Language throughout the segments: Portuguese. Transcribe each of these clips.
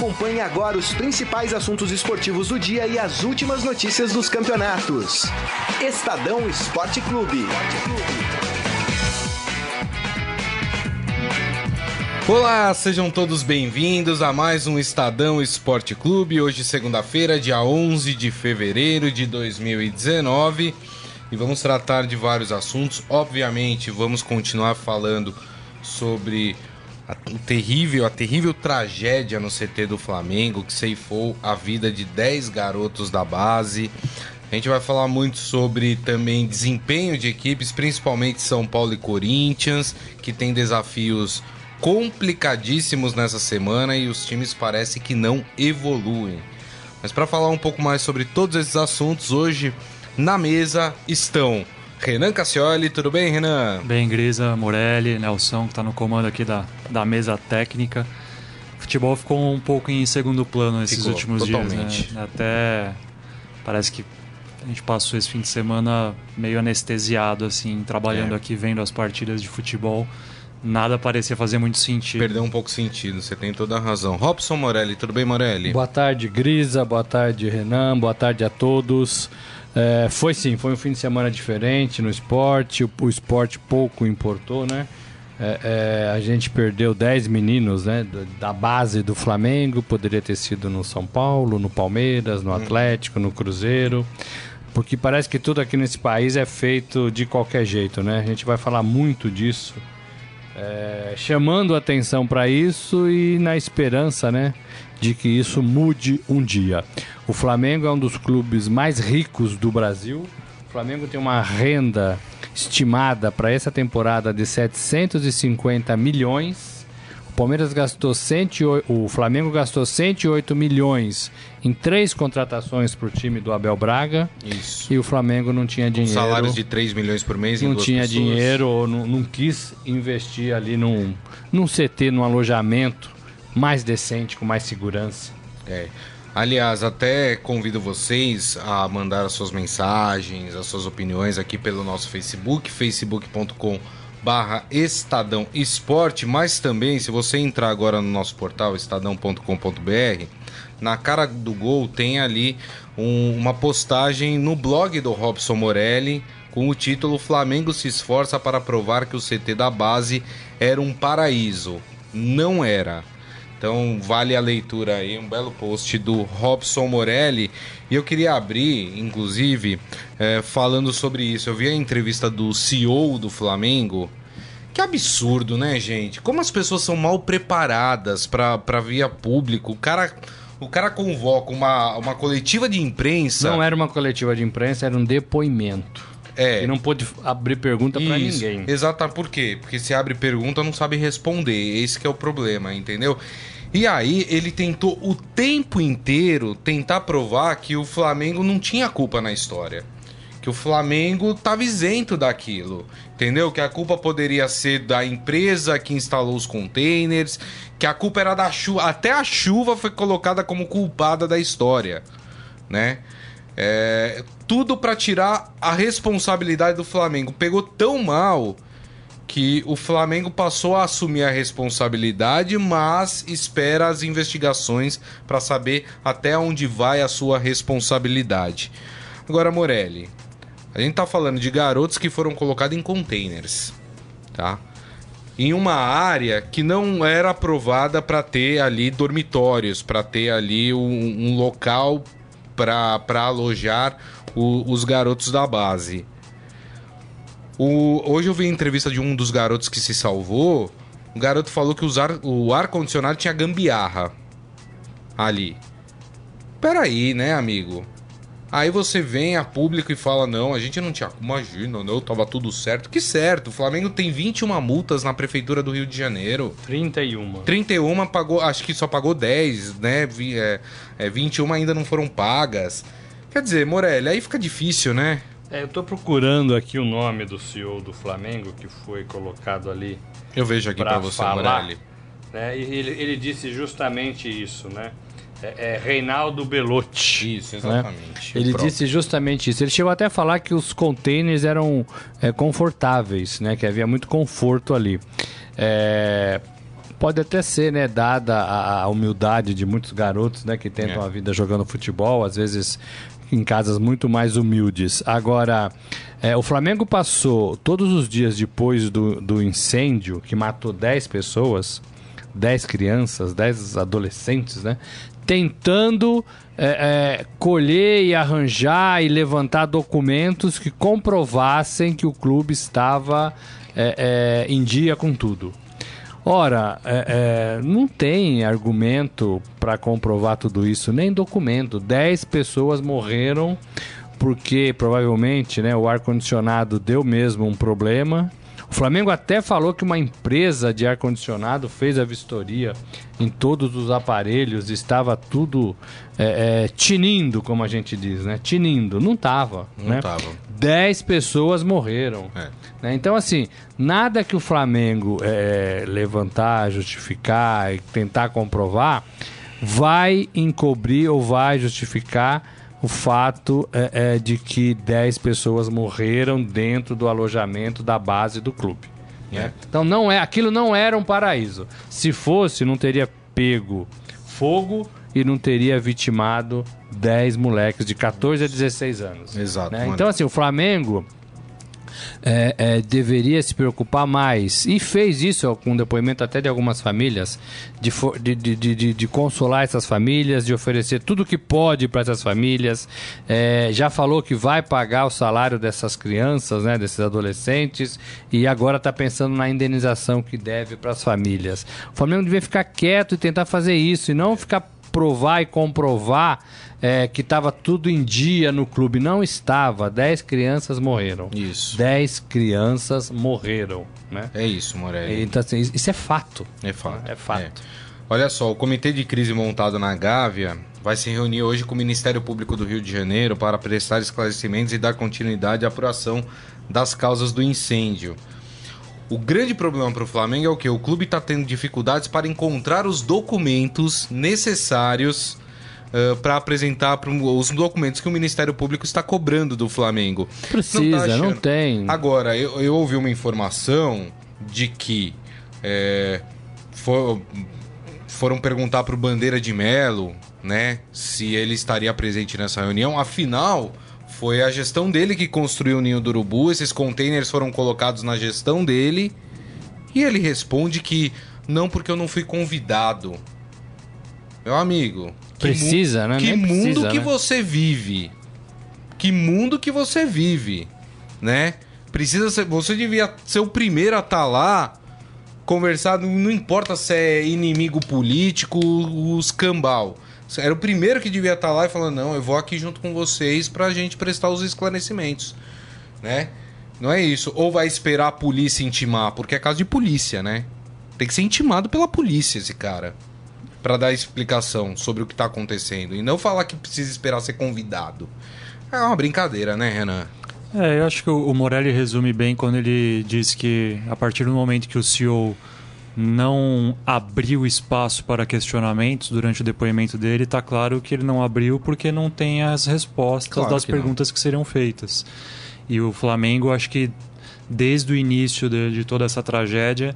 Acompanhe agora os principais assuntos esportivos do dia e as últimas notícias dos campeonatos. Estadão Esporte Clube. Olá, sejam todos bem-vindos a mais um Estadão Esporte Clube. Hoje, segunda-feira, dia 11 de fevereiro de 2019. E vamos tratar de vários assuntos. Obviamente, vamos continuar falando sobre a, terrível, a terrível tragédia no CT do Flamengo que ceifou a vida de 10 garotos da base. A gente vai falar muito sobre também desempenho de equipes, principalmente São Paulo e Corinthians, que tem desafios complicadíssimos nessa semana e os times parece que não evoluem. Mas para falar um pouco mais sobre todos esses assuntos, hoje na mesa estão Renan Cassioli, tudo bem, Renan? Bem, Grisa, Morelli, Nelson, que está no comando aqui da, da mesa técnica. O futebol ficou um pouco em segundo plano nesses ficou, últimos totalmente. dias, né? Até parece que a gente passou esse fim de semana meio anestesiado, assim, trabalhando é. aqui, vendo as partidas de futebol nada parecia fazer muito sentido. Perdeu um pouco sentido, você tem toda a razão. Robson Morelli, tudo bem, Morelli? Boa tarde, Grisa, boa tarde, Renan, boa tarde a todos. É, foi sim, foi um fim de semana diferente no esporte, o, o esporte pouco importou, né? É, é, a gente perdeu 10 meninos né, da base do Flamengo, poderia ter sido no São Paulo, no Palmeiras, no hum. Atlético, no Cruzeiro porque parece que tudo aqui nesse país é feito de qualquer jeito, né? A gente vai falar muito disso é, chamando atenção para isso e na esperança, né, de que isso mude um dia. O Flamengo é um dos clubes mais ricos do Brasil. O Flamengo tem uma renda estimada para essa temporada de 750 milhões Palmeiras gastou 108, o Flamengo gastou 108 milhões em três contratações para o time do Abel Braga. Isso. E o Flamengo não tinha dinheiro. salários de 3 milhões por mês Não tinha pessoas. dinheiro ou não, não, quis investir ali num, num CT, num alojamento mais decente, com mais segurança. É. Aliás, até convido vocês a mandar as suas mensagens, as suas opiniões aqui pelo nosso Facebook, facebook.com.br barra Estadão Esporte, mas também se você entrar agora no nosso portal estadão.com.br, na cara do gol tem ali um, uma postagem no blog do Robson Morelli com o título Flamengo se esforça para provar que o CT da base era um paraíso. Não era. Então vale a leitura aí, um belo post do Robson Morelli. E eu queria abrir, inclusive, é, falando sobre isso. Eu vi a entrevista do CEO do Flamengo. Que absurdo, né, gente? Como as pessoas são mal preparadas para via público. O cara, o cara convoca uma, uma coletiva de imprensa. Não era uma coletiva de imprensa, era um depoimento. É. E não pôde abrir pergunta para ninguém. Exato, por quê? Porque se abre pergunta, não sabe responder. Esse é o problema, entendeu? E aí ele tentou o tempo inteiro tentar provar que o Flamengo não tinha culpa na história. Que o Flamengo estava isento daquilo. Entendeu? Que a culpa poderia ser da empresa que instalou os containers, que a culpa era da chuva. Até a chuva foi colocada como culpada da história, né? É, tudo para tirar a responsabilidade do Flamengo. Pegou tão mal que o Flamengo passou a assumir a responsabilidade, mas espera as investigações para saber até onde vai a sua responsabilidade. Agora, Morelli, a gente tá falando de garotos que foram colocados em containers, tá? Em uma área que não era aprovada para ter ali dormitórios, para ter ali um, um local para alojar o, os garotos da base. O, hoje eu vi a entrevista de um dos garotos que se salvou. O garoto falou que usar, o ar-condicionado tinha gambiarra ali. Peraí, né, amigo? Aí você vem a público e fala: não, a gente não tinha. Imagina, não, tava tudo certo. Que certo? O Flamengo tem 21 multas na prefeitura do Rio de Janeiro. 31. 31 pagou, acho que só pagou 10, né? É, é, 21 ainda não foram pagas. Quer dizer, Morelli, aí fica difícil, né? É, eu estou procurando aqui o nome do CEO do Flamengo que foi colocado ali. Eu vejo aqui para você, falar, Morelli. Né? E ele, ele disse justamente isso, né? É, é Reinaldo Belotti. Isso, exatamente. Né? Ele disse justamente isso. Ele chegou até a falar que os containers eram é, confortáveis, né? Que havia muito conforto ali. É, Pode até ser, né, dada a, a humildade de muitos garotos, né, que tentam é. a vida jogando futebol, às vezes em casas muito mais humildes. Agora, é, o Flamengo passou todos os dias depois do, do incêndio que matou 10 pessoas, 10 crianças, 10 adolescentes, né? Tentando é, é, colher e arranjar e levantar documentos que comprovassem que o clube estava é, é, em dia com tudo. Ora, é, é, não tem argumento para comprovar tudo isso, nem documento. Dez pessoas morreram porque provavelmente né, o ar-condicionado deu mesmo um problema. O Flamengo até falou que uma empresa de ar-condicionado fez a vistoria em todos os aparelhos, estava tudo é, é, tinindo, como a gente diz, né? Tinindo. Não estava. Não né? Tava. Dez pessoas morreram. É. Né? Então, assim, nada que o Flamengo é, levantar, justificar e tentar comprovar vai encobrir ou vai justificar o fato é, é, de que 10 pessoas morreram dentro do alojamento da base do clube. Né? Então não é, aquilo não era um paraíso. Se fosse, não teria pego fogo e não teria vitimado 10 moleques de 14 a 16 anos. Exato. Né? Então, assim, o Flamengo é, é, deveria se preocupar mais, e fez isso com depoimento até de algumas famílias, de, de, de, de, de consolar essas famílias, de oferecer tudo que pode para essas famílias. É, já falou que vai pagar o salário dessas crianças, né, desses adolescentes, e agora está pensando na indenização que deve para as famílias. O Flamengo devia ficar quieto e tentar fazer isso, e não ficar provar e comprovar é, que estava tudo em dia no clube. Não estava. Dez crianças morreram. Isso. Dez crianças morreram. Né? É isso, Morelli. Então, assim, isso é fato. É fato. É fato. É. Olha só, o comitê de crise montado na Gávea vai se reunir hoje com o Ministério Público do Rio de Janeiro para prestar esclarecimentos e dar continuidade à apuração das causas do incêndio. O grande problema para o Flamengo é o que? O clube está tendo dificuldades para encontrar os documentos necessários uh, para apresentar pro, os documentos que o Ministério Público está cobrando do Flamengo. Precisa, não, tá não tem. Agora, eu, eu, ouvi uma informação de que é, for, foram perguntar para o Bandeira de Melo, né, se ele estaria presente nessa reunião. Afinal, foi a gestão dele que construiu o ninho do urubu. Esses containers foram colocados na gestão dele. E ele responde que não, porque eu não fui convidado. Meu amigo, Precisa, né? Que mundo precisa, que né? você vive. Que mundo que você vive, né? Precisa ser, você devia ser o primeiro a estar tá lá, conversar, não importa se é inimigo político, os cambal. Era o primeiro que devia estar tá lá e falando: "Não, eu vou aqui junto com vocês pra gente prestar os esclarecimentos", né? Não é isso. Ou vai esperar a polícia intimar, porque é caso de polícia, né? Tem que ser intimado pela polícia esse cara para dar explicação sobre o que tá acontecendo e não falar que precisa esperar ser convidado. É uma brincadeira, né, Renan? É, eu acho que o Morelli resume bem quando ele diz que a partir do momento que o CEO não abriu espaço para questionamentos durante o depoimento dele, está claro que ele não abriu porque não tem as respostas claro das que perguntas não. que seriam feitas. E o Flamengo, acho que desde o início de, de toda essa tragédia,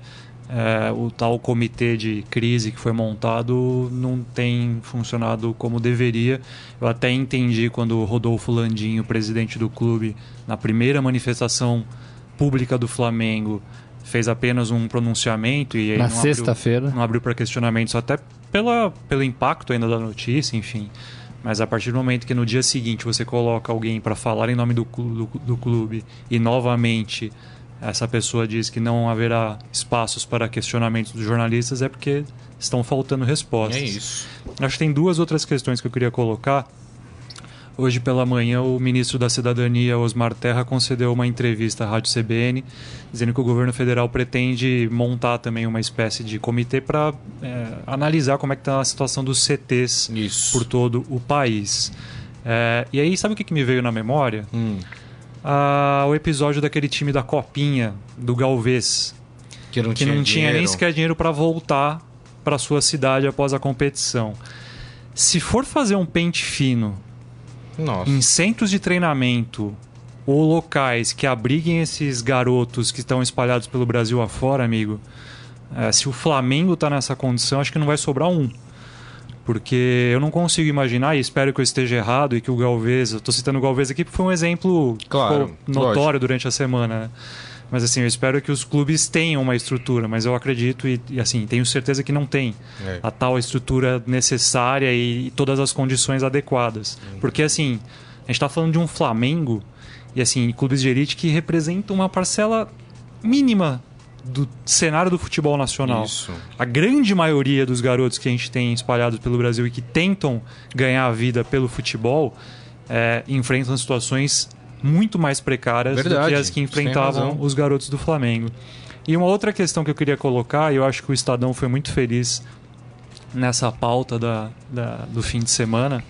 é, o tal comitê de crise que foi montado não tem funcionado como deveria. Eu até entendi quando o Rodolfo Landim, o presidente do clube, na primeira manifestação pública do Flamengo, fez apenas um pronunciamento e na sexta-feira não abriu para questionamentos até pela, pelo impacto ainda da notícia, enfim. Mas a partir do momento que no dia seguinte você coloca alguém para falar em nome do, do, do clube e novamente essa pessoa diz que não haverá espaços para questionamentos dos jornalistas é porque estão faltando respostas. É isso. Acho que tem duas outras questões que eu queria colocar. Hoje pela manhã, o ministro da Cidadania, Osmar Terra, concedeu uma entrevista à Rádio CBN, dizendo que o governo federal pretende montar também uma espécie de comitê para é, analisar como é que está a situação dos CTs Isso. por todo o país. É, e aí, sabe o que, que me veio na memória? Hum ah, o episódio daquele time da Copinha, do Galvez. Que não, que tinha, não tinha nem sequer dinheiro para voltar para sua cidade após a competição. Se for fazer um pente fino Nossa. em centros de treinamento ou locais que abriguem esses garotos que estão espalhados pelo Brasil afora, amigo, É, se o Flamengo está nessa condição, acho que não vai sobrar um. Porque eu não consigo imaginar, e espero que eu esteja errado, e que o Galvez, eu estou citando o Galvez aqui porque foi um exemplo claro, notório lógico. durante a semana. Né? Mas assim, eu espero que os clubes tenham uma estrutura, mas eu acredito e, e assim, tenho certeza que não tem é. a tal estrutura necessária e, e, todas as condições adequadas. Uhum. Porque assim, a gente está falando de um Flamengo e assim, clubes de elite que representam uma parcela mínima do cenário do futebol nacional. Isso. A grande maioria dos garotos que a gente tem espalhados pelo Brasil e que tentam ganhar a vida pelo futebol é, enfrentam situações muito mais precárias Verdade, do que as que enfrentavam os garotos do Flamengo. E uma outra questão que eu queria colocar, e eu acho que o Estadão foi muito feliz nessa pauta da, da do fim de semana,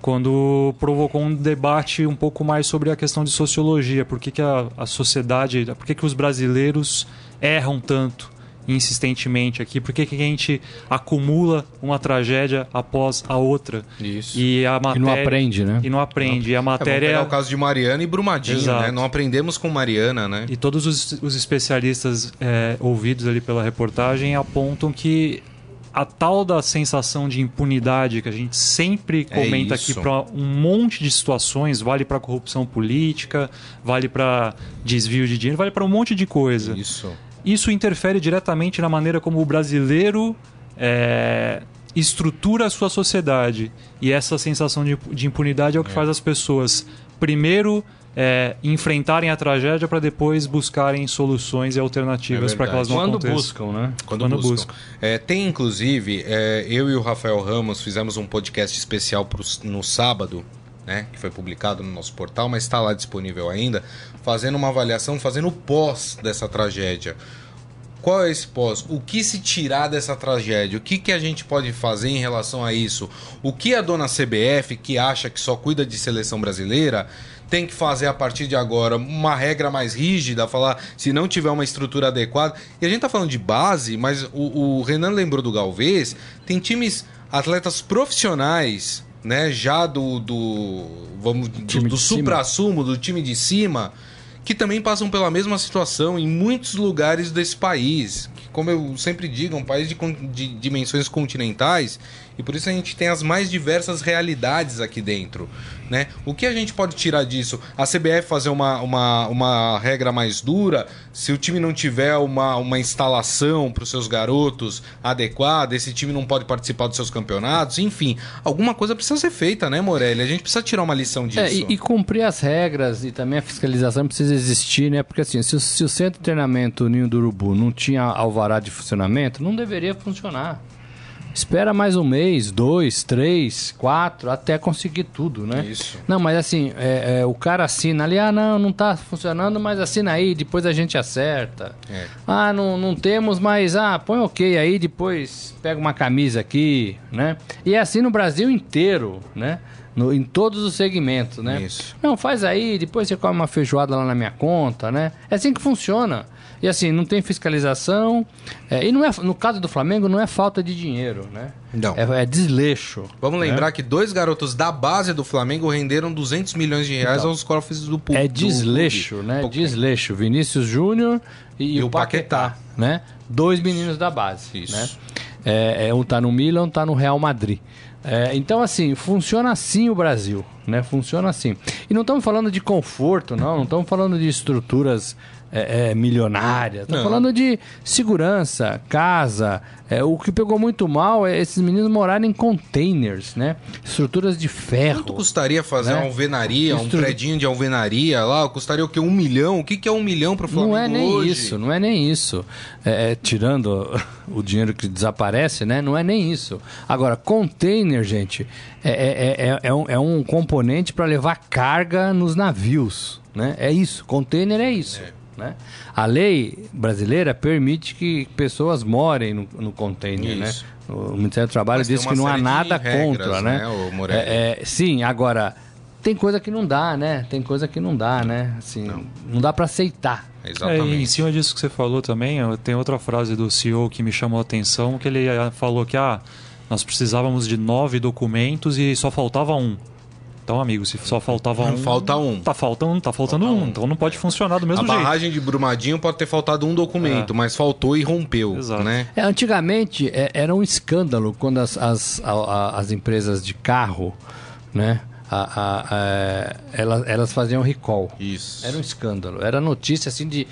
quando provocou um debate um pouco mais sobre a questão de sociologia. Por que, que a, a sociedade, por que, que os brasileiros erram tanto insistentemente aqui? Por que, que a gente acumula uma tragédia após a outra? Isso. E, a matéria, e não aprende, né? E não aprende. Não. E a matéria. É, o caso de Mariana e Brumadinho, Exato. né? Não aprendemos com Mariana, né? E todos os, os especialistas é, ouvidos ali pela reportagem apontam que a tal da sensação de impunidade que a gente sempre é comenta é aqui para um monte de situações, vale para corrupção política, vale para desvio de dinheiro, vale para um monte de coisa. Isso. Isso interfere diretamente na maneira como o brasileiro é, estrutura a sua sociedade. E essa sensação de, de impunidade é o que é. faz as pessoas, primeiro, é, enfrentarem a tragédia para depois buscarem soluções e alternativas é para que elas não Quando aconteçam. buscam, né? Quando, Quando buscam. buscam. É, tem, inclusive, é, eu e o Rafael Ramos fizemos um podcast especial pro, no sábado, né, que foi publicado no nosso portal, mas está lá disponível ainda, fazendo uma avaliação, fazendo o pós dessa tragédia. Qual é esse pós? O que se tirar dessa tragédia? O que, que a gente pode fazer em relação a isso? O que a dona CBF, que acha que só cuida de seleção brasileira, tem que fazer a partir de agora uma regra mais rígida, falar se não tiver uma estrutura adequada. E a gente tá falando de base, mas o, o Renan lembrou do Galvez, tem times, atletas profissionais, né, já do, do vamos do, do supra-sumo, do time de cima, que também passam pela mesma situação em muitos lugares desse país. Que, como eu sempre digo, é um país de, de, dimensões continentais e por isso a gente tem as mais diversas realidades aqui dentro. Né? O que a gente pode tirar disso? A CBF fazer uma, uma, uma regra mais dura, se o time não tiver uma, uma instalação para os seus garotos adequada, esse time não pode participar dos seus campeonatos, enfim, alguma coisa precisa ser feita, né, Morelli? A gente precisa tirar uma lição disso. É, e, e, cumprir as regras e também a fiscalização precisa existir, né? Porque assim, se, se o centro de treinamento Ninho do Urubu não tinha alvará de funcionamento, não deveria funcionar. Espera mais um mês, dois, três, quatro, até conseguir tudo, né? Isso. Não, mas assim, é, é, o cara assina ali, ah, não, não tá funcionando, mas assina aí, depois a gente acerta. É. Ah, não, não temos, mas, ah, põe ok aí, depois pega uma camisa aqui, né? E é assim no Brasil inteiro, né? No, em todos os segmentos, né? Isso. Não, faz aí, depois você come uma feijoada lá na minha conta, né? É assim que funciona. E assim, não tem fiscalização. É, e não é, no caso do Flamengo, não é falta de dinheiro, né? Não. É, é desleixo. Vamos né? lembrar que dois garotos da base do Flamengo renderam 200 milhões de reais então, aos cofres do público. É desleixo, né? Um desleixo. Vinícius Júnior e, e, o Paquetá, Paquetá, né? Dois meninos da base. Isso. Né? É, é, um tá no Milan, um tá no Real Madrid. É, então, assim, funciona assim o Brasil, né? Funciona assim. E não estamos falando de conforto, não. Não estamos falando de estruturas é, é, milionária. Estou falando de segurança, casa. É, o que pegou muito mal é esses meninos morarem em containers, né? Estruturas de ferro. Quanto custaria fazer né? uma alvenaria, Estru... um predinho de alvenaria lá? Custaria o quê? Um milhão? O que, que é um milhão para o Flamengo Não é nem hoje? isso, não é nem isso. É, é, tirando o dinheiro que desaparece, né? Não é nem isso. Agora, container, gente, é, é, é, é um, é um componente para levar carga nos navios, né? É isso. Container é isso. É. Né? A lei brasileira permite que pessoas morem no, no container, né? O Ministério do Trabalho Mas diz que não há nada regras, contra, né? né é, é, sim, agora tem coisa que não dá, né? Tem coisa que não dá, né? Assim, não, não dá para aceitar. Exatamente. É, em cima disso que você falou também, tem outra frase do CEO que me chamou a atenção, que ele falou que ah, nós precisávamos de nove documentos e só faltava um. Então, amigo, se só faltava um. Falta um. Tá faltando, tá faltando um. um. Então não pode funcionar do mesmo a jeito. A barragem de Brumadinho pode ter faltado um documento, é. mas faltou e rompeu. Exato. Né? É, antigamente é, era um escândalo quando as, as, a, as empresas de carro, né? A, a, a, é, elas, elas faziam recall. Isso. Era um escândalo. Era notícia assim de,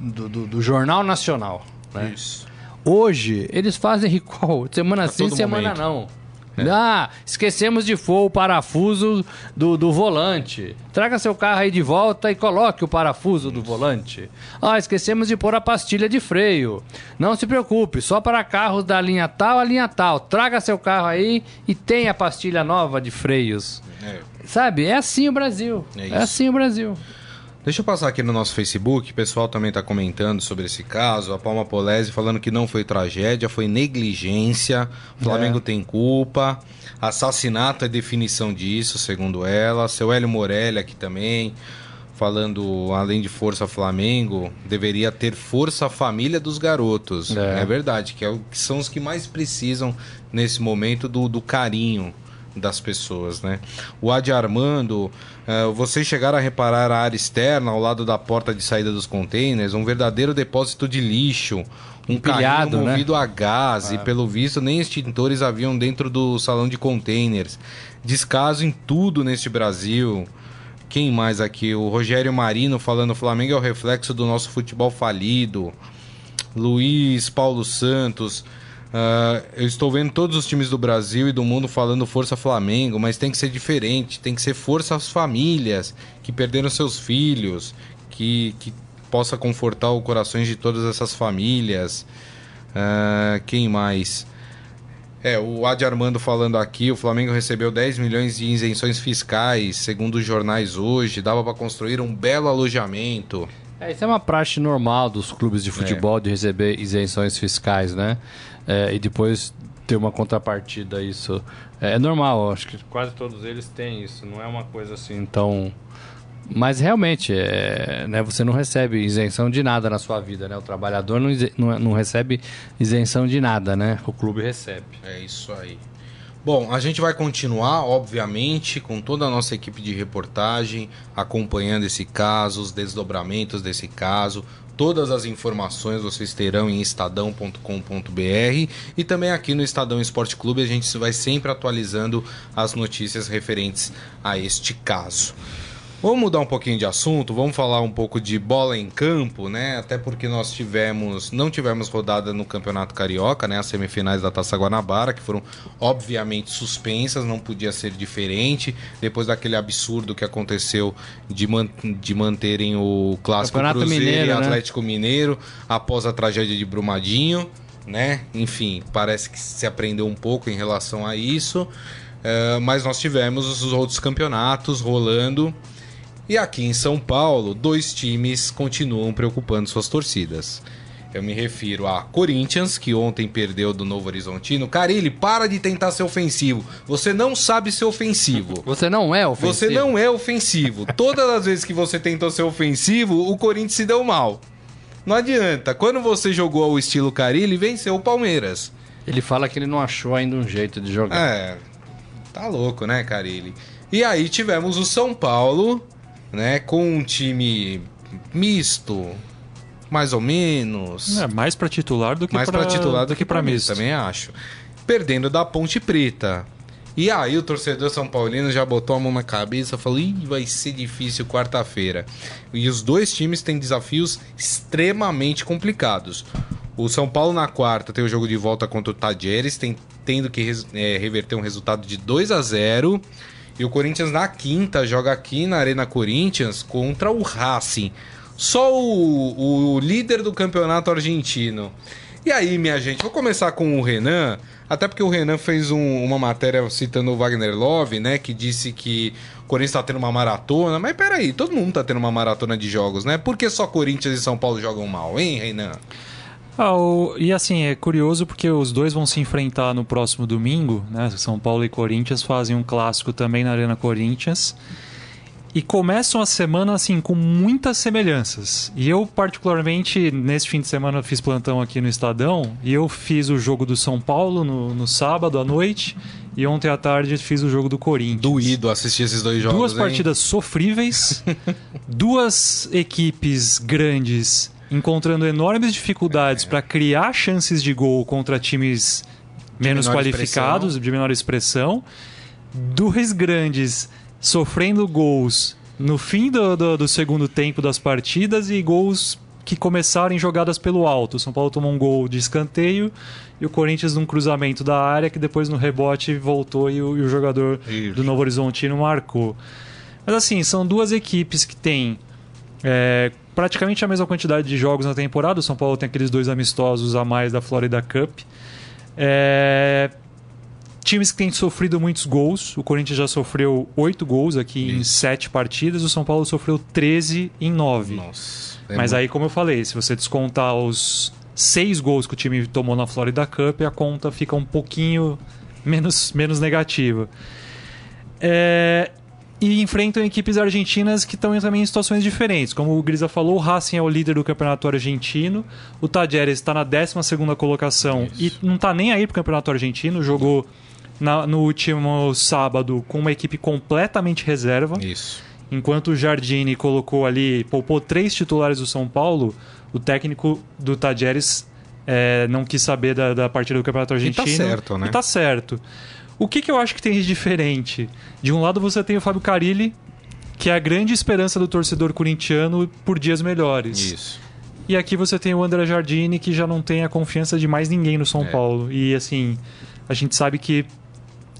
do, do, do Jornal Nacional. Né? Isso. Hoje, eles fazem recall semana sim, semana momento. não. É. Ah, esquecemos de for o parafuso do, do volante. Traga seu carro aí de volta e coloque o parafuso do volante. Ah, esquecemos de pôr a pastilha de freio. Não se preocupe, só para carros da linha tal a linha tal. Traga seu carro aí e tenha a pastilha nova de freios. É. Sabe? É assim o Brasil. É, é assim o Brasil. Deixa eu passar aqui no nosso Facebook, o pessoal também está comentando sobre esse caso. A Palma Polese falando que não foi tragédia, foi negligência. O Flamengo é. tem culpa. Assassinato é definição disso, segundo ela. Seu Hélio Morelli aqui também, falando, além de força Flamengo, deveria ter força família dos garotos. É, é verdade, que, é que são os que mais precisam nesse momento do, do carinho das pessoas, né? O Adi Armando, uh, vocês chegaram a reparar a área externa ao lado da porta de saída dos containers, um verdadeiro depósito de lixo, um Empilhado, carrinho né? movido né? a gás ah. e pelo visto nem extintores haviam dentro do salão de containers. Descaso em tudo neste Brasil. Quem mais aqui? O Rogério Marino falando: o Flamengo é o reflexo do nosso futebol falido. Luiz Paulo Santos. Uh, eu estou vendo todos os times do Brasil e do mundo falando Força Flamengo, mas tem que ser diferente, tem que ser Força as famílias que perderam seus filhos, que, que possa confortar os corações de todas essas famílias. Uh, quem mais? É, o Adi Armando falando aqui, o Flamengo recebeu 10 milhões de isenções fiscais, segundo os jornais hoje, dava para construir um belo alojamento. É, isso é uma praxe normal dos clubes de futebol é. de receber isenções fiscais, né? É, e depois ter uma contrapartida isso é, é, normal acho que quase todos eles têm isso não é uma coisa assim tão mas realmente é, né, você não recebe isenção de nada na sua vida né o trabalhador não, não, não recebe isenção de nada né o clube recebe. É isso aí. Bom, a gente vai continuar, obviamente, com toda a nossa equipe de reportagem, acompanhando esse caso, os desdobramentos desse caso, Todas as informações vocês terão em estadão.com.br e também aqui no Estadão Esporte Clube a gente vai sempre atualizando as notícias referentes a este caso. Vamos mudar um pouquinho de assunto, vamos falar um pouco de bola em campo, né? Até porque nós tivemos, não tivemos rodada no Campeonato Carioca, né? As semifinais da Taça Guanabara, que foram obviamente suspensas, não podia ser diferente, depois daquele absurdo que aconteceu de, man de manterem o Clássico Campeonato Cruzeiro Mineiro, e né? Atlético né? Mineiro após a tragédia de Brumadinho, né? Enfim, parece que se aprendeu um pouco em relação a isso. Uh, mas nós tivemos os outros campeonatos rolando e aqui em São Paulo, dois times continuam preocupando suas torcidas. Eu me refiro a Corinthians, que ontem perdeu do Novo Horizontino. Carilli, para de tentar ser ofensivo. Você não sabe ser ofensivo. Você não é ofensivo. Você não é ofensivo. Todas as vezes que você tentou ser ofensivo, o Corinthians se deu mal. Não adianta. Quando você jogou ao estilo Carilli, venceu o Palmeiras. Ele fala que ele não achou ainda um jeito de jogar. É. Tá louco, né, Carilli? E aí tivemos o São Paulo né? Com um time misto, mais ou menos. É, mais para titular do que mais para titular do que para misto. Também acho. Perdendo da Ponte Preta. E aí o torcedor São Paulino já botou a mão na cabeça, falou: Ih, vai ser difícil quarta-feira". E os dois times têm desafios extremamente complicados. O São Paulo na quarta tem o jogo de volta contra o Tajeres, tem, tendo que é, reverter um resultado de 2 a 0 e o Corinthians na quinta joga aqui na Arena Corinthians contra o Racing. Só o, o líder do campeonato argentino. E aí, minha gente, vou começar com o Renan, até porque o Renan fez um, uma matéria citando o Wagner Love, né? Que disse que o Corinthians tá tendo uma maratona. Mas peraí, todo mundo tá tendo uma maratona de jogos, né? Por que só Corinthians e São Paulo jogam mal, hein, Renan? Ah, o... E assim, é curioso porque os dois vão se enfrentar no próximo domingo, né? São Paulo e Corinthians fazem um clássico também na Arena Corinthians. e começam a semana assim com muitas semelhanças. E eu particularmente nesse fim de semana fiz plantão aqui no Estadão e eu fiz o jogo do São Paulo no, no sábado à noite e ontem à tarde fiz o jogo do Corinthians. Doído assistir esses dois jogos. Duas hein? partidas sofríveis, duas equipes grandes encontrando enormes dificuldades é. para criar chances de gol contra times menos qualificados, expressão. de menor expressão. Dois grandes sofrendo gols no fim do, do, do, segundo tempo das partidas e gols que começaram em jogadas pelo alto. O São Paulo tomou um gol de escanteio e o Corinthians num cruzamento da área que depois no rebote voltou e o, e o jogador Isso. do Novo Horizontino marcou. Mas assim, são duas equipes que têm é, praticamente a mesma quantidade de jogos na temporada. O São Paulo tem aqueles dois amistosos a mais da Florida Cup. É, times que têm sofrido muitos gols. O Corinthians já sofreu 8 gols aqui Isso. em 7 partidas. O São Paulo sofreu 13 em 9. Nossa. É Mas muito... aí, como eu falei, se você descontar os 6 gols que o time tomou na Florida Cup, a conta fica um pouquinho menos, menos negativa. É, e enfrentam equipes argentinas que estão também em situações diferentes. Como o Grisa falou, o Racing é o líder do campeonato argentino, o Tajeres está na 12 colocação Isso. e não está nem aí para o campeonato argentino, jogou na, no último sábado com uma equipe completamente reserva. Isso. Enquanto o Jardine colocou ali, poupou três titulares do São Paulo, o técnico do Tajeres é, não quis saber da, da partida do Campeonato Argentino. E tá certo, né? E tá certo. O que, que eu acho que tem de diferente? De um lado você tem o Fábio Carilli, que é a grande esperança do torcedor corintiano por dias melhores. Isso. E aqui você tem o André Jardine, que já não tem a confiança de mais ninguém no São é. Paulo. E assim, a gente sabe que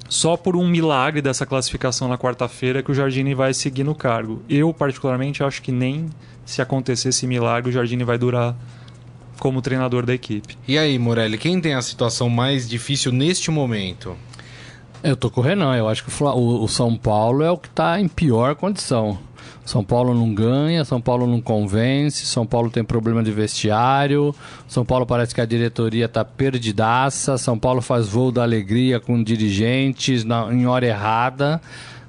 só por um milagre dessa classificação na quarta-feira que o Jardine vai seguir no cargo. Eu, particularmente, acho que nem se acontecer esse milagre, o Jardine vai durar como treinador da equipe. E aí, Morelli, quem tem a situação mais difícil neste momento? Eu tô com o Renan, eu acho que o, São Paulo é o que está em pior condição. São Paulo não ganha, São Paulo não convence, São Paulo tem problema de vestiário, São Paulo parece que a diretoria está perdidaça, São Paulo faz voo da alegria com dirigentes na, em hora errada.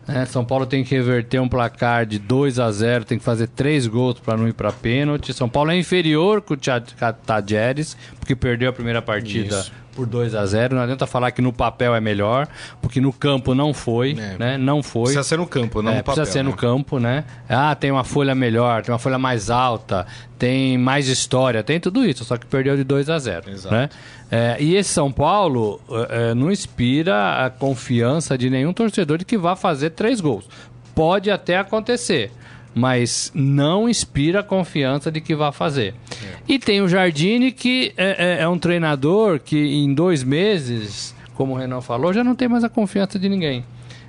Né? São Paulo tem que reverter um placar de 2 a 0 tem que fazer três gols para não ir para pênalti. São Paulo é inferior com o Tadjeres, porque perdeu a primeira partida Isso por 2 a 0 Não adianta falar que no papel é melhor, porque no campo não foi, é. né? Não foi. Precisa ser no campo, não é, no papel. Precisa ser né? no campo, né? Ah, tem uma folha melhor, tem uma folha mais alta, tem mais história, tem tudo isso, só que perdeu de 2 a 0 Exato. Né? É, e esse São Paulo é, não inspira a confiança de nenhum torcedor de que vá fazer três gols. Pode até acontecer mas não inspira confiança de que vai fazer. É. E tem o Jardine, que é, é, é, um treinador que em dois meses, como o Renan falou, já não tem mais a confiança de ninguém.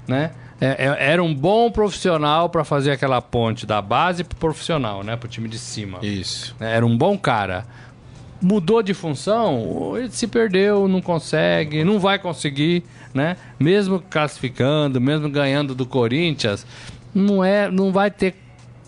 Né? É, é, era um bom profissional para fazer aquela ponte da base para o profissional, né? para o time de cima. Isso. É, era um bom cara. Mudou de função, ele se perdeu, não consegue, não vai conseguir, né? Mesmo classificando, mesmo ganhando do Corinthians, não é, não vai ter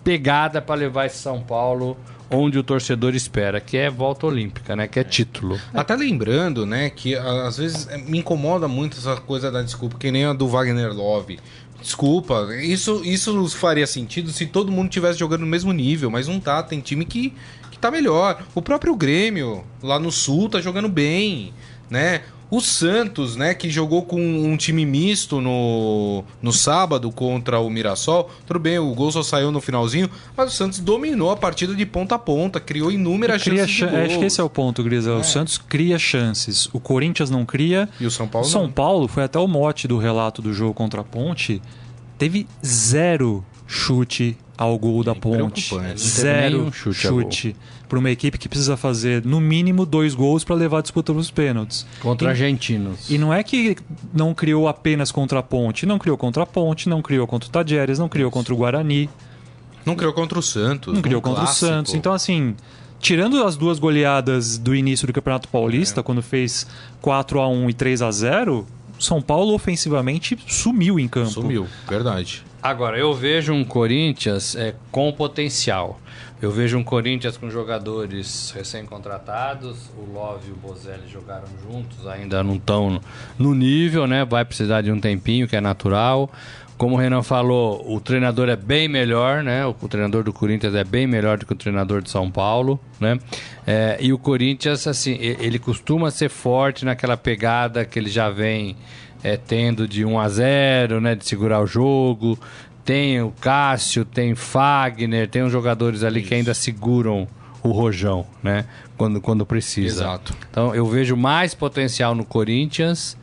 pegada para levar esse São Paulo onde o torcedor espera, que é volta olímpica, né? Que é título. Até lembrando, né, que às vezes é, me incomoda muito essa coisa da desculpa, que nem a do Wagner Love. Desculpa, isso, isso faria sentido se todo mundo tivesse jogando no mesmo nível, mas não tá. Tem time que, que tá melhor. O próprio Grêmio, lá no Sul, tá jogando bem, né? O Santos, né, que jogou com um time misto no, no sábado contra o Mirassol. Tudo bem, o gol só saiu no finalzinho, mas o Santos dominou a partida de ponta a ponta, criou inúmeras cria chances. Ch acho que esse é o ponto, Grisa. É. O Santos cria chances, o Corinthians não cria. E o São Paulo? São não. Paulo foi até o mote do relato do jogo contra a Ponte. Teve zero chute ao gol da Ponte. Zero chute. chute para uma equipe que precisa fazer no mínimo dois gols para levar a disputa para os pênaltis. Contra e, argentinos. E não é que não criou apenas contra a Ponte, não criou contra a Ponte, não criou contra o Tajeres, não criou contra o Guarani. Não criou contra o Santos. Não criou contra clássico. o Santos. Então, assim, tirando as duas goleadas do início do Campeonato Paulista, é. quando fez 4 a 1 e 3 a 0 São Paulo ofensivamente sumiu em campo. Sumiu, verdade. Agora, eu vejo um Corinthians é, com potencial. Eu vejo um Corinthians com jogadores recém-contratados. O Love e o Bozelli jogaram juntos, ainda não estão no nível, né? Vai precisar de um tempinho, que é natural. como o Renan falou, o treinador é bem melhor, né? O, treinador do Corinthians é bem melhor do que o treinador de São Paulo, né? É, e o Corinthians, assim, ele costuma ser forte naquela pegada que ele já vem é, tendo de 1 a 0 né? De segurar o jogo. Tem o Cássio, tem Fagner, tem uns jogadores ali Isso. que ainda seguram o rojão, né? Quando, quando precisa. Exato. Então eu vejo mais potencial no Corinthians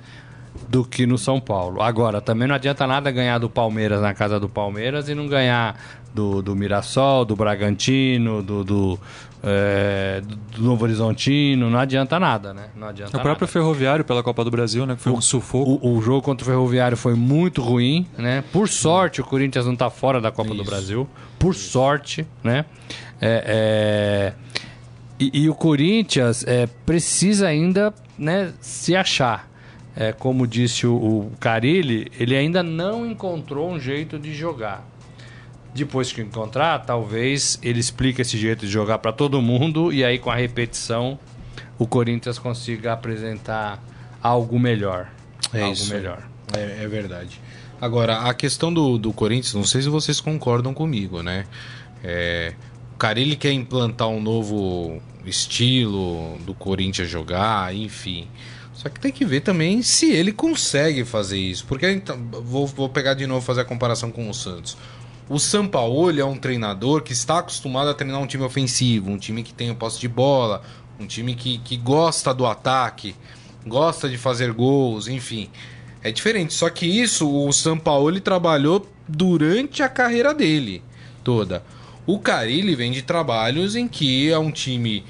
do que no São Paulo. Agora, também não adianta nada ganhar do Palmeiras na casa do Palmeiras e não ganhar do, do Mirassol, do Bragantino, do, do, é, do Novo Horizontino. Não adianta nada, né? Não adianta o próprio nada. Ferroviário pela Copa do Brasil, né? Que foi o, um sufoco. O, o, jogo contra o Ferroviário foi muito ruim, né? Por sorte, o Corinthians não está fora da Copa Isso. do Brasil. Por Isso. sorte, né? É, é... E, e, o Corinthians é, precisa ainda né, se achar é, como disse o, o Carilli, ele ainda não encontrou um jeito de jogar. Depois que encontrar, talvez ele explique esse jeito de jogar para todo mundo e aí com a repetição o Corinthians consiga apresentar algo melhor. É algo isso. melhor. É, é, verdade. Agora, a questão do, do Corinthians, não sei se vocês concordam comigo, né? É, o Carilli quer implantar um novo estilo do Corinthians jogar, enfim. Só que tem que ver também se ele consegue fazer isso. Porque então, vou, vou pegar de novo fazer a comparação com o Santos. O Sampaoli é um treinador que está acostumado a treinar um time ofensivo, um time que tem o posse de bola, um time que, que gosta do ataque, gosta de fazer gols, enfim. É diferente. Só que isso o Sampaoli trabalhou durante a carreira dele toda. O Carilli vem de trabalhos em que é um time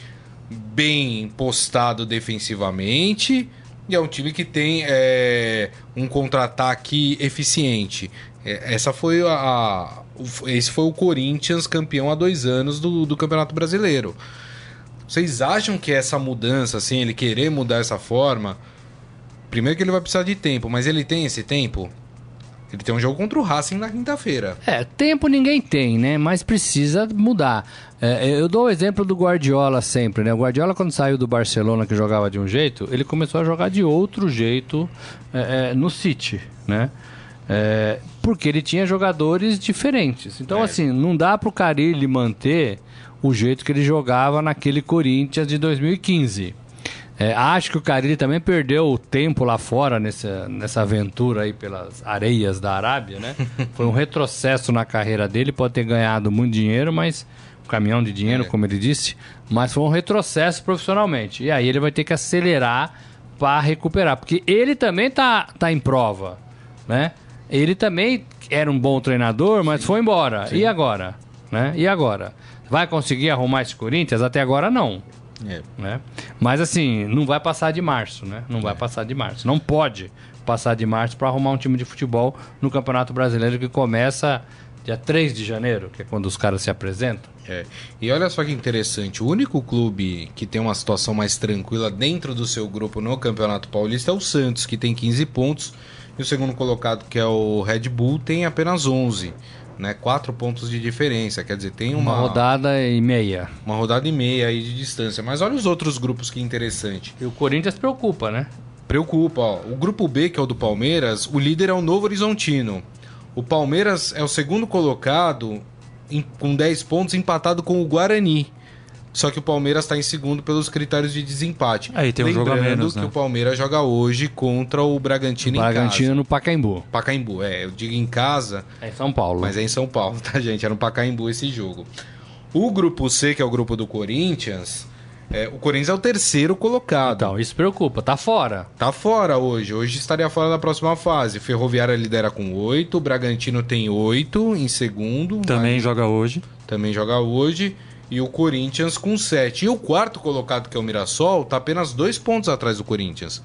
bem postado defensivamente, e é um time que tem é, um contra-ataque eficiente. É, essa foi a, esse foi o Corinthians campeão há dois anos do, do Campeonato Brasileiro. Vocês acham que essa mudança, assim, ele querer mudar essa forma, primeiro que ele vai precisar de tempo, mas ele tem esse tempo? Ele tem um jogo contra o Racing na quinta-feira. É, tempo ninguém tem, né? Mas precisa mudar. É, eu dou o exemplo do Guardiola sempre, né? O Guardiola, quando saiu do Barcelona, que jogava de um jeito, ele começou a jogar de outro jeito é, é, no City, né? É, porque ele tinha jogadores diferentes. Então, é. assim, não dá pro Carilli manter o jeito que ele jogava naquele Corinthians de 2015. É, acho que o Carilli também perdeu tempo lá fora nessa, nessa aventura aí pelas areias da Arábia, né? Foi um retrocesso na carreira dele, pode ter ganhado muito dinheiro, mas um caminhão de dinheiro, é. como ele disse, mas foi um retrocesso profissionalmente. E aí ele vai ter que acelerar para recuperar, porque ele também tá, tá em prova, né? Ele também era um bom treinador, mas Sim. foi embora. Sim. E agora? Né? E agora? Vai conseguir arrumar esse Corinthians? Até agora não. É. Né? Mas assim, não vai passar de março, né? Não é. vai passar de março. Não pode passar de março para arrumar um time de futebol no Campeonato Brasileiro que começa dia 3 de janeiro, que é quando os caras se apresentam. É. E olha só que interessante, o único clube que tem uma situação mais tranquila dentro do seu grupo no Campeonato Paulista é o Santos, que tem 15 pontos, e o segundo colocado, que é o Red Bull, tem apenas 11 né? Quatro pontos de diferença, quer dizer, tem uma... uma rodada e meia. Uma rodada e meia aí de distância. Mas olha os outros grupos que interessante. E o Corinthians preocupa, né? Preocupa, ó. O grupo B, que é o do Palmeiras, o líder é o Novo Horizontino. O Palmeiras é o segundo colocado em, com 10 pontos, empatado com o Guarani. Só que o Palmeiras está em segundo pelos critérios de desempate. Aí tem um Lembrando jogo a menos, né? que o Palmeiras joga hoje contra o Bragantino, o Bragantino em casa. no Pacaembu. Pacaembu, é. Eu digo em casa. É em São Paulo. Mas é em São Paulo, tá, gente? É no Pacaembu esse jogo. O grupo C, que é o grupo do Corinthians, é, o Corinthians é o terceiro colocado. Então, isso preocupa. Tá fora. Tá fora hoje. Hoje estaria fora da próxima fase. Ferroviária lidera com oito, Bragantino tem oito em segundo. Também mas... joga hoje. Também joga hoje e o Corinthians com 7. E o quarto colocado, que é o Mirassol, está apenas dois pontos atrás do Corinthians.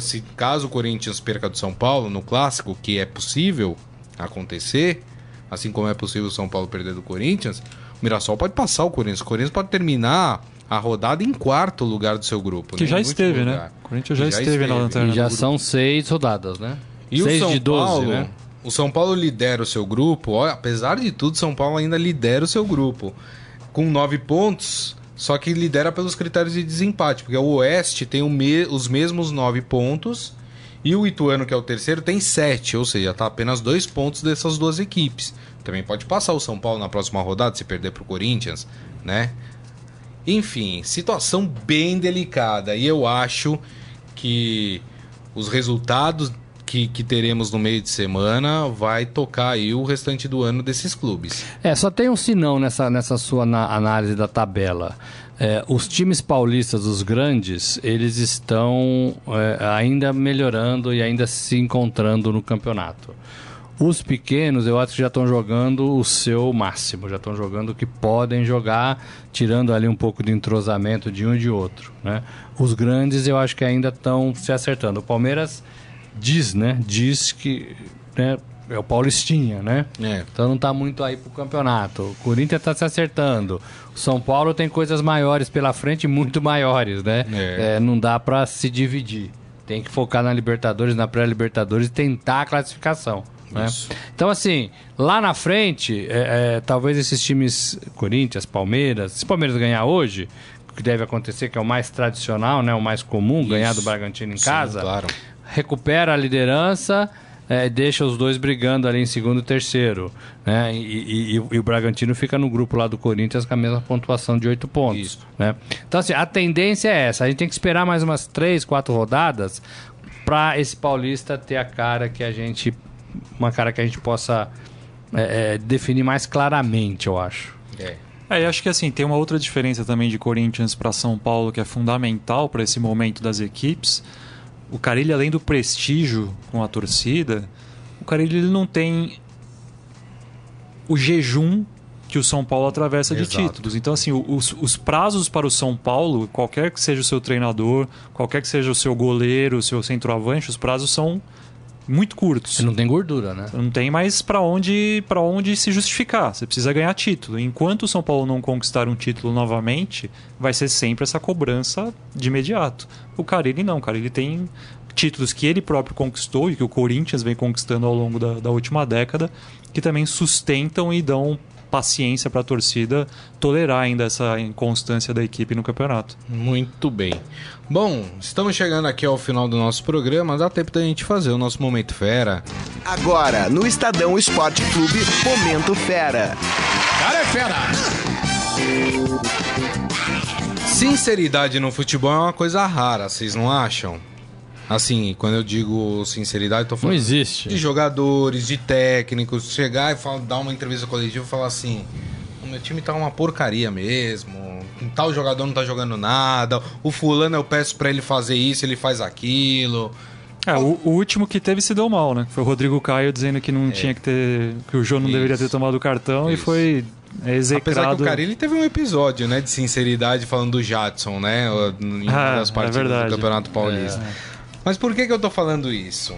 Se caso o Corinthians perca do São Paulo no clássico, que é possível acontecer, assim como é possível o São Paulo perder do Corinthians, o Mirassol pode passar o Corinthians. O Corinthians pode terminar a rodada em quarto lugar do seu grupo. Que né? já esteve, né? lugar. né? O Corinthians já, já esteve, esteve, na lanterna. E já são seis rodadas, né? E seis o São de 12, Paulo, né? O São Paulo lidera o seu grupo. Olha, apesar de tudo, São Paulo ainda lidera o seu grupo com nove pontos, só que lidera pelos critérios de desempate, porque o Oeste tem me os mesmos nove pontos E o Ituano, que é o terceiro, tem sete, ou seja, está apenas dois pontos dessas duas equipes. Também pode passar o São Paulo na próxima rodada se perder para o Corinthians, né? Enfim, situação bem delicada. E eu acho que os resultados que, que, teremos no meio de semana vai tocar aí o restante do ano desses clubes. É, só tem um sinão nessa, nessa sua análise da tabela. É, os times paulistas, os grandes, eles estão é, ainda melhorando e ainda se encontrando no campeonato. Os pequenos, eu acho que já estão jogando o seu máximo, já estão jogando o que podem jogar, tirando ali um pouco de entrosamento de um e de outro. Né? Os grandes, eu acho que ainda estão se acertando. O Palmeiras diz, né? Diz que né, é o Paulistinha, né? É. Então não está muito aí pro campeonato. O Corinthians está se acertando. O São Paulo tem coisas maiores pela frente, muito maiores, né? É. É, não dá para se dividir. Tem que focar na Libertadores, na pré-Libertadores e tentar a classificação. Né? Então, assim, lá na frente, é, é, talvez esses times, Corinthians, Palmeiras, se o Palmeiras ganhar hoje, o que deve acontecer, que é o mais tradicional, né, o mais comum, Isso. ganhar do Bragantino em Sim, casa, claro. Recupera a liderança. É, deixa os dois brigando ali em segundo e terceiro. Né? E, e, e, o Bragantino fica no grupo lá do Corinthians com a mesma pontuação de oito pontos. Né? Então, assim, a tendência é essa. A gente tem que esperar mais umas três, quatro rodadas para esse paulista ter a cara que a gente uma cara que a gente possa é, é, definir mais claramente, eu acho. É. É, acho que assim, tem uma outra diferença também de Corinthians para São Paulo que é fundamental para esse momento das equipes. O Carilli, além do prestígio com a torcida, o Carilli ele não tem o jejum que o São Paulo atravessa Exato. de títulos. Então, assim, os, os, prazos para o São Paulo, qualquer que seja o seu treinador, qualquer que seja o seu goleiro, o seu centroavante, os prazos são muito curtos. Você não tem gordura, né? Não tem mais para onde, para onde se justificar. Você precisa ganhar título. Enquanto o São Paulo não conquistar um título novamente, vai ser sempre essa cobrança de imediato. O Carilli não. O Carilli tem títulos que ele próprio conquistou e que o Corinthians vem conquistando ao longo da, da última década, que também sustentam e dão paciência para a torcida tolerar ainda essa inconstância da equipe no campeonato. Muito bem. Bom, estamos chegando aqui ao final do nosso programa, dá tempo da gente fazer o nosso Momento Fera. Agora, no Estadão Esporte Clube, Momento Fera. Cara é fera! Sinceridade no futebol é uma coisa rara, vocês não acham? Assim, quando eu digo sinceridade, tô falando. Não existe. De jogadores, de técnicos, chegar e falar, dar uma entrevista coletiva e falar assim: o meu time tá uma porcaria mesmo, tal jogador não tá jogando nada, o fulano eu peço para ele fazer isso, ele faz aquilo. É, o, o, último que teve se deu mal, né? Foi o Rodrigo Caio dizendo que não é. tinha que ter. que o João não deveria ter tomado o cartão isso. e foi execrado. Apesar que o Carilli teve um episódio, né, de sinceridade falando do Jadson, né? Em uma ah, das é partidas é do Campeonato Paulista. É. Mas por que, que eu tô falando isso?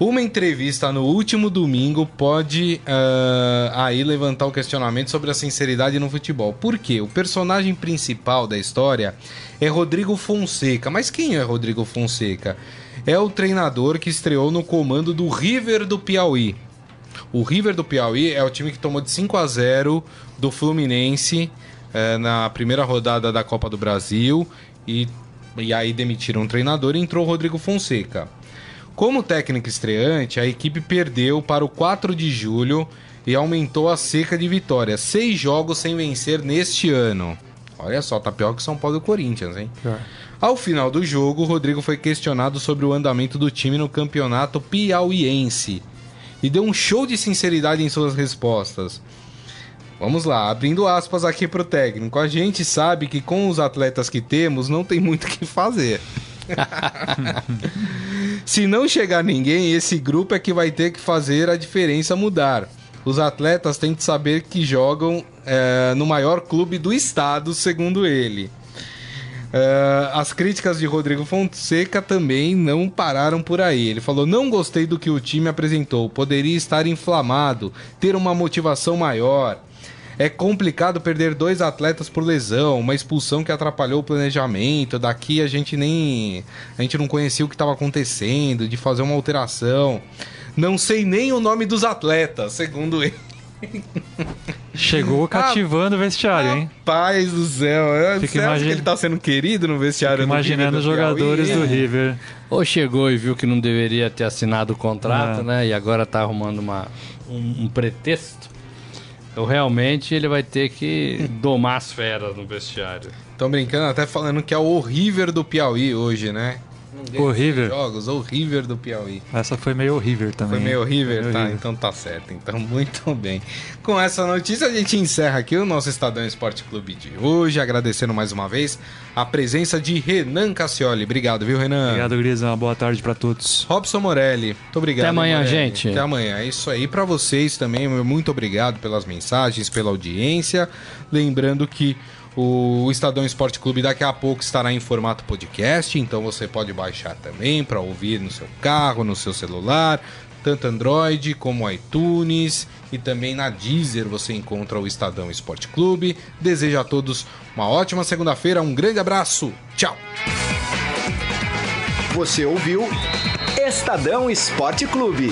Uma entrevista no último domingo pode uh, aí levantar o questionamento sobre a sinceridade no futebol. Por quê? O personagem principal da história é Rodrigo Fonseca. Mas quem é Rodrigo Fonseca? É o treinador que estreou no comando do River do Piauí. O River do Piauí é o time que tomou de 5 a 0 do Fluminense uh, na primeira rodada da Copa do Brasil e e aí demitiram o treinador e entrou Rodrigo Fonseca. Como técnico estreante, a equipe perdeu para o 4 de julho e aumentou a seca de vitórias. Seis jogos sem vencer neste ano. Olha só, tá pior que São Paulo e Corinthians, hein? É. Ao final do jogo, o Rodrigo foi questionado sobre o andamento do time no campeonato piauiense e deu um show de sinceridade em suas respostas. Vamos lá, abrindo aspas aqui pro técnico. A gente sabe que com os atletas que temos não tem muito o que fazer. Se não chegar ninguém, esse grupo é que vai ter que fazer a diferença mudar. Os atletas têm que saber que jogam é, no maior clube do estado, segundo ele. É, as críticas de Rodrigo Fonseca também não pararam por aí. Ele falou: Não gostei do que o time apresentou, poderia estar inflamado, ter uma motivação maior. É complicado perder dois atletas por lesão, uma expulsão que atrapalhou o planejamento. Daqui a gente nem. A gente não conhecia o que estava acontecendo, de fazer uma alteração. Não sei nem o nome dos atletas, segundo ele. Chegou cativando ah, o vestiário, hein? Paz do céu. Fica Você imagine... que ele tá sendo querido no vestiário imaginando os jogadores do River. Ou chegou e viu que não deveria ter assinado o contrato, é. né? E agora tá arrumando uma, um, um pretexto. Então realmente ele vai ter que domar as feras no vestiário. Estão brincando até falando que é o River do Piauí hoje, né? Horrível. Jogos, horrível do Piauí. Essa foi meio horrível também. Foi meio horrível, meio tá? Horrível. Então tá certo. Então, muito bem. Com essa notícia, a gente encerra aqui o nosso Estadão Esporte Clube de hoje, agradecendo mais uma vez a presença de Renan Cassioli. Obrigado, viu, Renan? Obrigado, Grisa. Uma boa tarde para todos. Robson Morelli, muito obrigado. Até amanhã, Morelli. gente. Até amanhã. É isso aí. Para vocês também, muito obrigado pelas mensagens, pela audiência. Lembrando que o Estadão Esporte Clube daqui a pouco estará em formato podcast, então você pode baixar também para ouvir no seu carro, no seu celular, tanto Android como iTunes e também na Deezer você encontra o Estadão Esporte Clube. Desejo a todos uma ótima segunda-feira, um grande abraço, tchau! Você ouviu Estadão Esporte Clube.